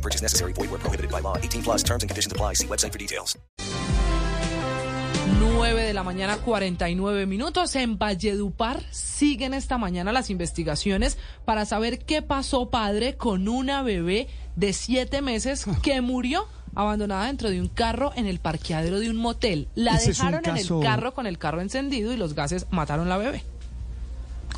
No purchase necessary. Void where prohibited by law. 18 plus terms and conditions apply. See website for details. 9 de la mañana, 49 minutos. En Valledupar siguen esta mañana las investigaciones para saber qué pasó, padre, con una bebé de siete meses que murió abandonada dentro de un carro en el parqueadero de un motel. La Ese dejaron en el carro con el carro encendido y los gases mataron la bebé.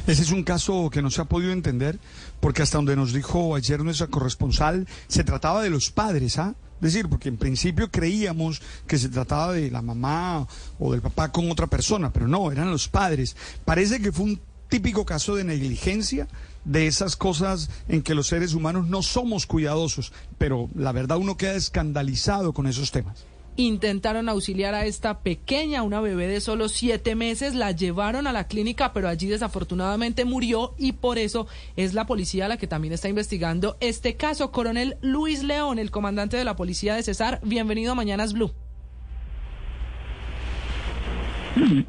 Ese es un caso que no se ha podido entender porque hasta donde nos dijo ayer nuestra corresponsal se trataba de los padres, ¿ah? Es decir, porque en principio creíamos que se trataba de la mamá o del papá con otra persona, pero no, eran los padres. Parece que fue un típico caso de negligencia de esas cosas en que los seres humanos no somos cuidadosos, pero la verdad uno queda escandalizado con esos temas. Intentaron auxiliar a esta pequeña, una bebé de solo siete meses, la llevaron a la clínica, pero allí desafortunadamente murió y por eso es la policía la que también está investigando este caso. Coronel Luis León, el comandante de la policía de Cesar, bienvenido a Mañanas Blue.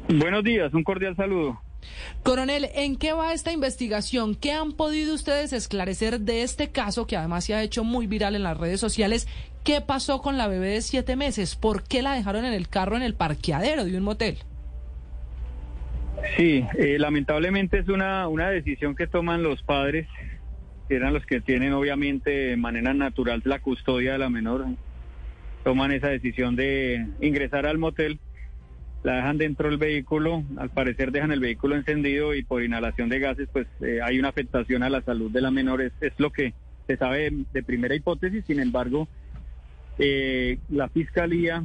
Buenos días, un cordial saludo. Coronel, ¿en qué va esta investigación? ¿Qué han podido ustedes esclarecer de este caso que además se ha hecho muy viral en las redes sociales? ¿Qué pasó con la bebé de siete meses? ¿Por qué la dejaron en el carro en el parqueadero de un motel? Sí, eh, lamentablemente es una, una decisión que toman los padres, que eran los que tienen obviamente de manera natural la custodia de la menor. Toman esa decisión de ingresar al motel, la dejan dentro del vehículo, al parecer dejan el vehículo encendido y por inhalación de gases pues eh, hay una afectación a la salud de la menor, es, lo que se sabe de, de primera hipótesis, sin embargo, eh, la fiscalía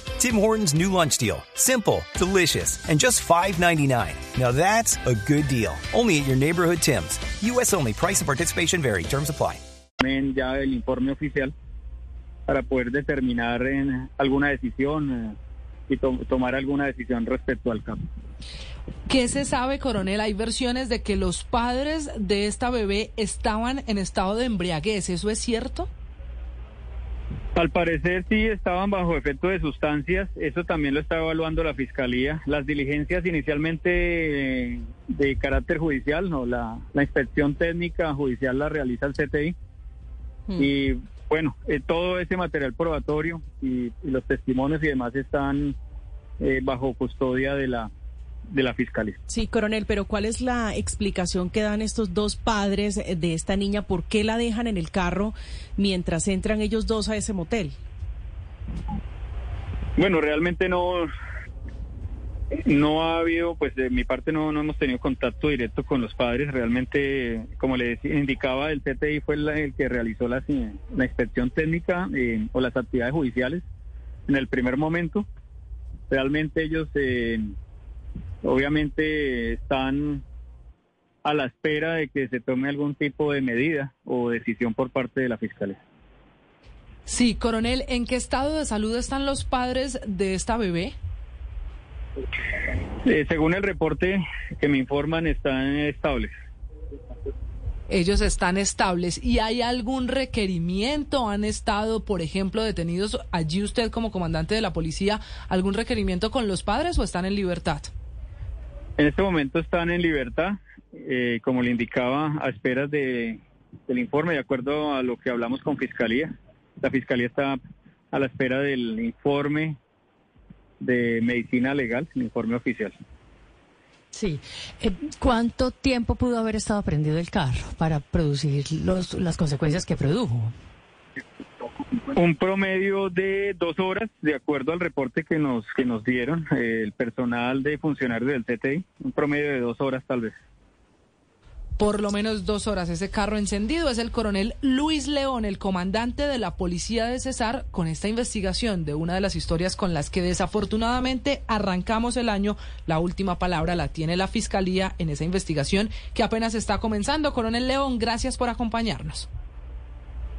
Tim Hortons' new lunch deal. Simple, delicious, and just $5.99. Now that's a good deal. Only at your neighborhood Tim's. U.S. only. Price and participation vary. Terms apply. ya el informe oficial para poder determinar en alguna decisión eh, y to- tomar alguna decisión respecto al caso. ¿Qué se sabe, coronel? Hay versiones de que los padres de esta bebé estaban en estado de embriaguez. ¿Eso es cierto? Al parecer sí estaban bajo efecto de sustancias, eso también lo está evaluando la fiscalía. Las diligencias inicialmente eh, de carácter judicial, no, la, la inspección técnica judicial la realiza el CTI. Y bueno, eh, todo ese material probatorio y, y los testimonios y demás están eh, bajo custodia de la de la fiscalía. Sí, coronel, pero ¿cuál es la explicación que dan estos dos padres eh, de esta niña? ¿Por qué la dejan en el carro mientras entran ellos dos a ese motel? Bueno, realmente no no ha habido, pues de mi parte no, no hemos tenido contacto directo con los padres. Realmente, como le decía, indicaba, el CTI fue la- el que realizó la, la inspección técnica eh, o las actividades judiciales en el primer momento. Realmente ellos, eh, obviamente, están a la espera de que se tome algún tipo de medida o decisión por parte de la fiscalía. Sí, coronel, ¿en qué estado de salud están los padres de esta bebé? Eh, según el reporte que me informan, están estables. Ellos están estables. ¿Y hay algún requerimiento? ¿Han estado, por ejemplo, detenidos allí usted como comandante de la policía? ¿Algún requerimiento con los padres o están en libertad? En este momento están en libertad, eh, como le indicaba, a esperas de, del informe, de acuerdo a lo que hablamos con Fiscalía. La Fiscalía está a la espera del informe de medicina legal, el informe oficial. Sí. Eh, ¿Cuánto tiempo pudo haber estado prendido el carro para producir los, las consecuencias que produjo? Un promedio de dos horas, de acuerdo al reporte que nos que nos dieron eh, el personal de funcionarios del CTI, un promedio de dos horas tal vez. Por lo menos dos horas ese carro encendido es el coronel Luis León, el comandante de la policía de Cesar, con esta investigación de una de las historias con las que desafortunadamente arrancamos el año. La última palabra la tiene la fiscalía en esa investigación que apenas está comenzando. Coronel León, gracias por acompañarnos.